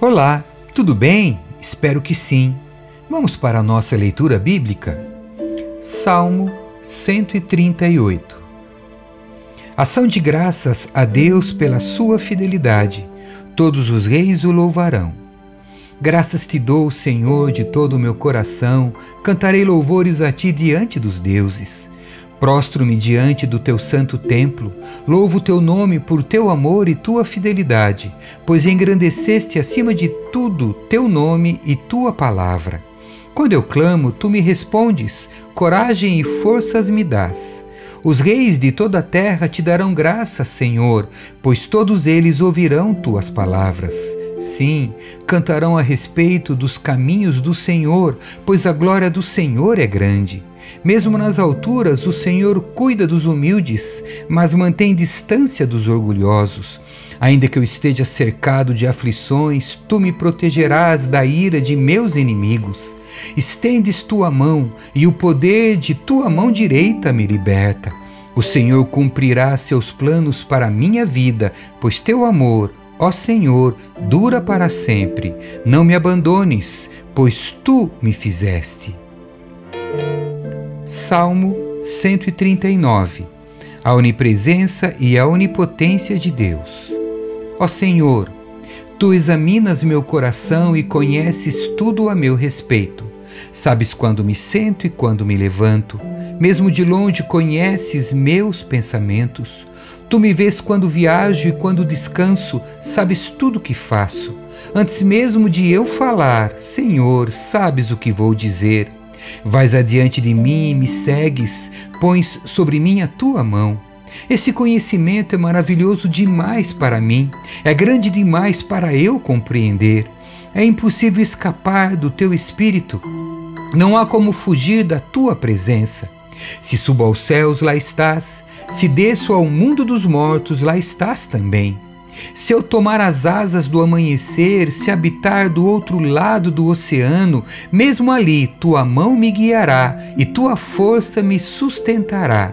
Olá, tudo bem? Espero que sim. Vamos para a nossa leitura bíblica? Salmo 138 Ação de graças a Deus pela sua fidelidade. Todos os reis o louvarão. Graças te dou, Senhor, de todo o meu coração, cantarei louvores a ti diante dos deuses. Prostro-me diante do teu santo templo, louvo teu nome por teu amor e tua fidelidade, pois engrandeceste acima de tudo teu nome e tua palavra. Quando eu clamo, tu me respondes, coragem e forças me dás. Os reis de toda a terra te darão graça, Senhor, pois todos eles ouvirão tuas palavras. Sim, cantarão a respeito dos caminhos do Senhor, pois a glória do Senhor é grande. Mesmo nas alturas, o Senhor cuida dos humildes, mas mantém distância dos orgulhosos. Ainda que eu esteja cercado de aflições, tu me protegerás da ira de meus inimigos. Estendes tua mão, e o poder de tua mão direita me liberta. O Senhor cumprirá seus planos para a minha vida, pois teu amor, ó Senhor, dura para sempre. Não me abandones, pois tu me fizeste. Salmo 139 A onipresença e a onipotência de Deus. Ó Senhor, tu examinas meu coração e conheces tudo a meu respeito. Sabes quando me sento e quando me levanto. Mesmo de longe conheces meus pensamentos. Tu me vês quando viajo e quando descanso, sabes tudo o que faço. Antes mesmo de eu falar, Senhor, sabes o que vou dizer. Vais adiante de mim e me segues, pões sobre mim a tua mão. Esse conhecimento é maravilhoso demais para mim, é grande demais para eu compreender. É impossível escapar do teu espírito. Não há como fugir da tua presença. Se subo aos céus, lá estás. Se desço ao mundo dos mortos, lá estás também. Se eu tomar as asas do amanhecer, se habitar do outro lado do oceano, mesmo ali tua mão me guiará e tua força me sustentará.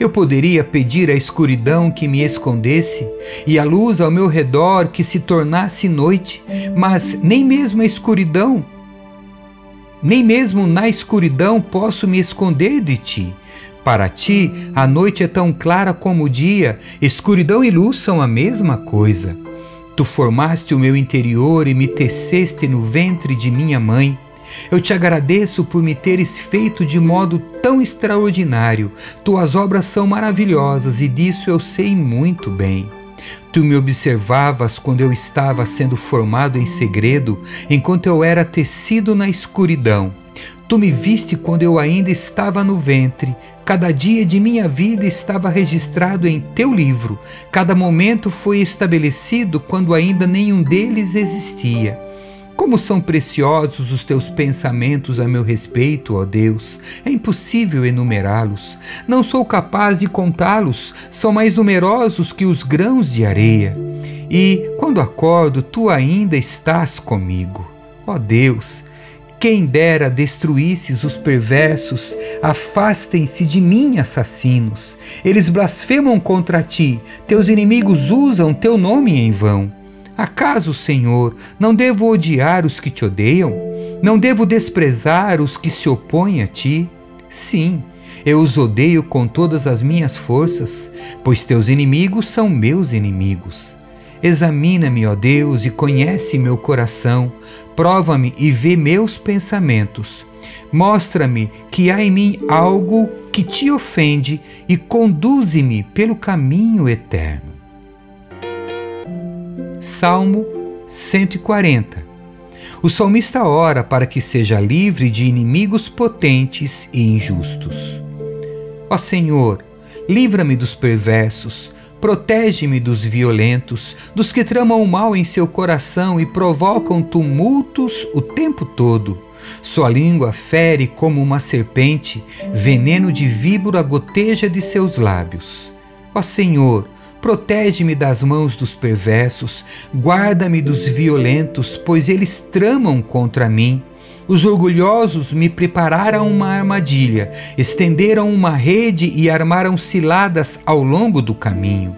Eu poderia pedir à escuridão que me escondesse e a luz ao meu redor que se tornasse noite, mas nem mesmo a escuridão, nem mesmo na escuridão posso me esconder de ti. Para ti, a noite é tão clara como o dia, escuridão e luz são a mesma coisa. Tu formaste o meu interior e me teceste no ventre de minha mãe. Eu te agradeço por me teres feito de modo tão extraordinário. Tuas obras são maravilhosas e disso eu sei muito bem. Tu me observavas quando eu estava sendo formado em segredo, enquanto eu era tecido na escuridão. Tu me viste quando eu ainda estava no ventre. Cada dia de minha vida estava registrado em teu livro. Cada momento foi estabelecido quando ainda nenhum deles existia. Como são preciosos os teus pensamentos a meu respeito, ó Deus! É impossível enumerá-los. Não sou capaz de contá-los, são mais numerosos que os grãos de areia. E, quando acordo, tu ainda estás comigo. Ó Deus, quem dera destruísses os perversos, afastem-se de mim, assassinos. Eles blasfemam contra ti, teus inimigos usam teu nome em vão. Acaso, Senhor, não devo odiar os que te odeiam? Não devo desprezar os que se opõem a ti? Sim, eu os odeio com todas as minhas forças, pois teus inimigos são meus inimigos. Examina-me, ó Deus, e conhece meu coração. Prova-me e vê meus pensamentos. Mostra-me que há em mim algo que te ofende e conduze-me pelo caminho eterno. Salmo 140 O salmista ora para que seja livre de inimigos potentes e injustos. Ó Senhor, livra-me dos perversos Protege-me dos violentos, dos que tramam o mal em seu coração e provocam tumultos o tempo todo. Sua língua fere como uma serpente, veneno de víbora goteja de seus lábios. Ó Senhor, protege-me das mãos dos perversos, guarda-me dos violentos, pois eles tramam contra mim. Os orgulhosos me prepararam uma armadilha, estenderam uma rede e armaram ciladas ao longo do caminho.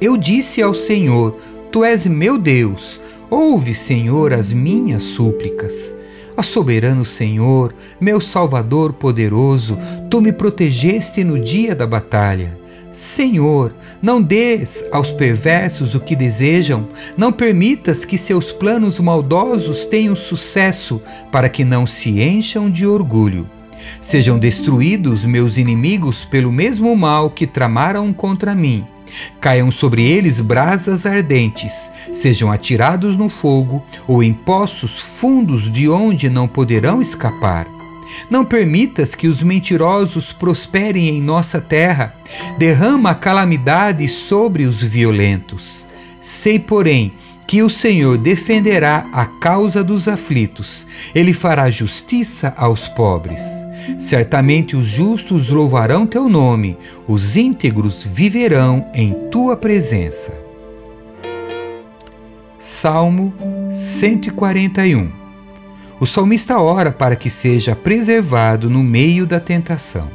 Eu disse ao Senhor: Tu és meu Deus. Ouve, Senhor, as minhas súplicas. Ó soberano Senhor, meu Salvador poderoso, tu me protegeste no dia da batalha. Senhor, não des aos perversos o que desejam, não permitas que seus planos maldosos tenham sucesso, para que não se encham de orgulho. Sejam destruídos meus inimigos pelo mesmo mal que tramaram contra mim. Caiam sobre eles brasas ardentes, sejam atirados no fogo ou em poços fundos de onde não poderão escapar. Não permitas que os mentirosos prosperem em nossa terra. Derrama a calamidade sobre os violentos. Sei, porém, que o Senhor defenderá a causa dos aflitos. Ele fará justiça aos pobres. Certamente os justos louvarão teu nome, os íntegros viverão em tua presença. Salmo 141 o salmista ora para que seja preservado no meio da tentação.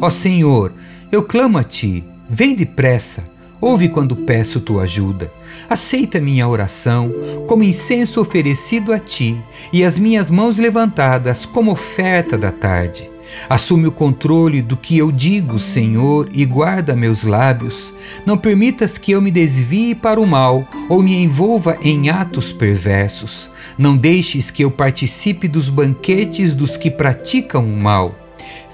Ó Senhor, eu clamo a ti, vem depressa, ouve quando peço tua ajuda. Aceita minha oração como incenso oferecido a ti e as minhas mãos levantadas como oferta da tarde. Assume o controle do que eu digo, Senhor, e guarda meus lábios. Não permitas que eu me desvie para o mal ou me envolva em atos perversos. Não deixes que eu participe dos banquetes dos que praticam o mal.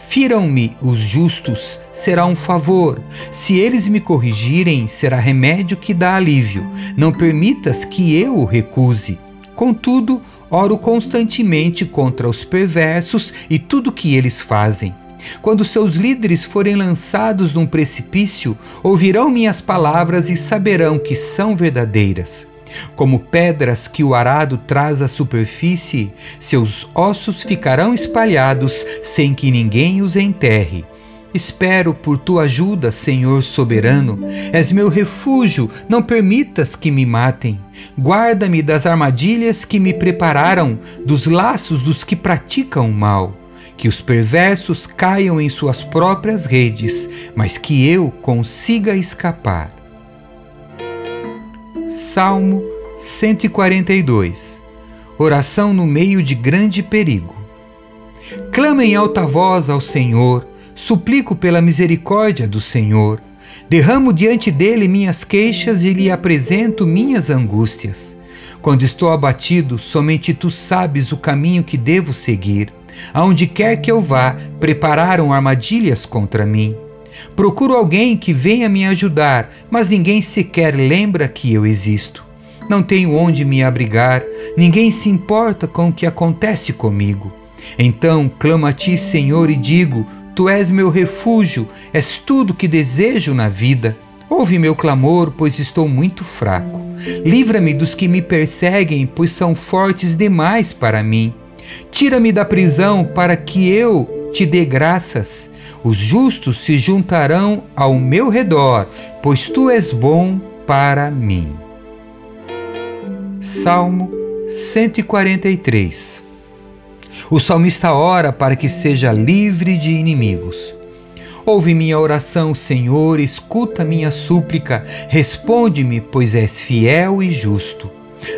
Firam-me os justos, será um favor. Se eles me corrigirem, será remédio que dá alívio. Não permitas que eu o recuse. Contudo, oro constantemente contra os perversos e tudo que eles fazem. Quando seus líderes forem lançados num precipício, ouvirão minhas palavras e saberão que são verdadeiras. Como pedras que o arado traz à superfície, seus ossos ficarão espalhados sem que ninguém os enterre. Espero por tua ajuda, Senhor soberano. És meu refúgio, não permitas que me matem. Guarda-me das armadilhas que me prepararam, dos laços dos que praticam o mal. Que os perversos caiam em suas próprias redes, mas que eu consiga escapar. Salmo 142 Oração no meio de grande perigo. Clama em alta voz ao Senhor, suplico pela misericórdia do Senhor. Derramo diante dele minhas queixas e lhe apresento minhas angústias. Quando estou abatido, somente tu sabes o caminho que devo seguir. Aonde quer que eu vá, prepararam armadilhas contra mim. Procuro alguém que venha me ajudar, mas ninguém sequer lembra que eu existo. Não tenho onde me abrigar, ninguém se importa com o que acontece comigo. Então clamo a ti, Senhor, e digo: Tu és meu refúgio, és tudo que desejo na vida. Ouve meu clamor, pois estou muito fraco. Livra-me dos que me perseguem, pois são fortes demais para mim. Tira-me da prisão para que eu te dê graças. Os justos se juntarão ao meu redor, pois tu és bom para mim. Salmo 143 O salmista ora para que seja livre de inimigos. Ouve minha oração, Senhor, escuta minha súplica, responde-me, pois és fiel e justo.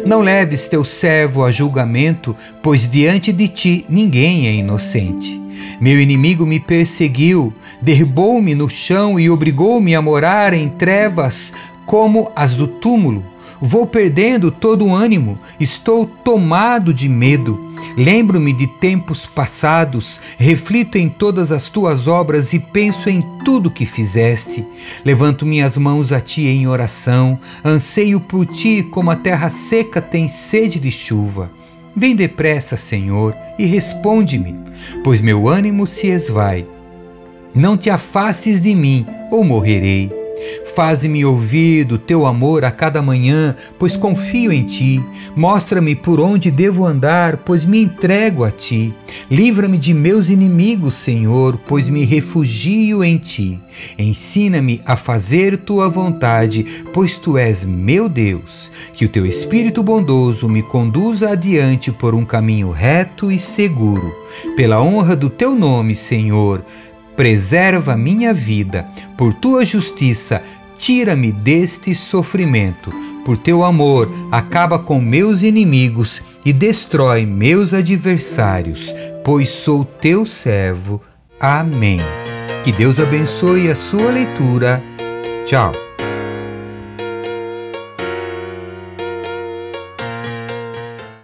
Não leves teu servo a julgamento, pois diante de ti ninguém é inocente. Meu inimigo me perseguiu, derribou-me no chão e obrigou-me a morar em trevas como as do túmulo. Vou perdendo todo o ânimo, estou tomado de medo. Lembro-me de tempos passados, reflito em todas as tuas obras e penso em tudo que fizeste. Levanto minhas mãos a ti em oração, anseio por ti como a terra seca tem sede de chuva. Vem depressa, Senhor, e responde-me, pois meu ânimo se esvai. Não te afastes de mim, ou morrerei. Faze-me ouvir do teu amor a cada manhã, pois confio em ti. Mostra-me por onde devo andar, pois me entrego a ti. Livra-me de meus inimigos, Senhor, pois me refugio em ti. Ensina-me a fazer tua vontade, pois tu és meu Deus. Que o teu Espírito bondoso me conduza adiante por um caminho reto e seguro. Pela honra do teu nome, Senhor, preserva minha vida. Por tua justiça, tira-me deste sofrimento. Por teu amor, acaba com meus inimigos e destrói meus adversários, pois sou teu servo. Amém. Que Deus abençoe a sua leitura. Tchau.